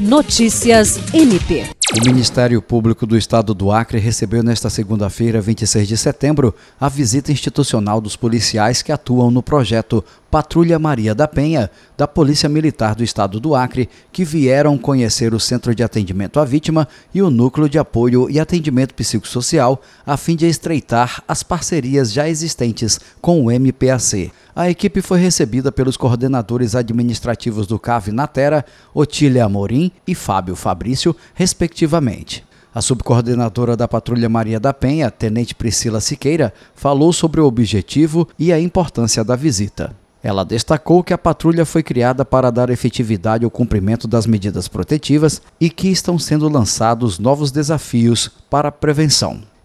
Notícias MP. O Ministério Público do Estado do Acre recebeu nesta segunda-feira, 26 de setembro, a visita institucional dos policiais que atuam no projeto Patrulha Maria da Penha, da Polícia Militar do Estado do Acre, que vieram conhecer o Centro de Atendimento à Vítima e o Núcleo de Apoio e Atendimento Psicossocial, a fim de estreitar as parcerias já existentes com o MPAC. A equipe foi recebida pelos coordenadores administrativos do CAV Natera, Otília Amorim e Fábio Fabrício, respectivamente. A subcoordenadora da Patrulha Maria da Penha, Tenente Priscila Siqueira, falou sobre o objetivo e a importância da visita. Ela destacou que a patrulha foi criada para dar efetividade ao cumprimento das medidas protetivas e que estão sendo lançados novos desafios para a prevenção.